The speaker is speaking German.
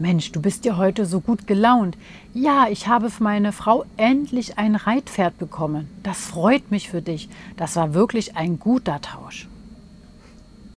Mensch, du bist ja heute so gut gelaunt. Ja, ich habe für meine Frau endlich ein Reitpferd bekommen. Das freut mich für dich. Das war wirklich ein guter Tausch.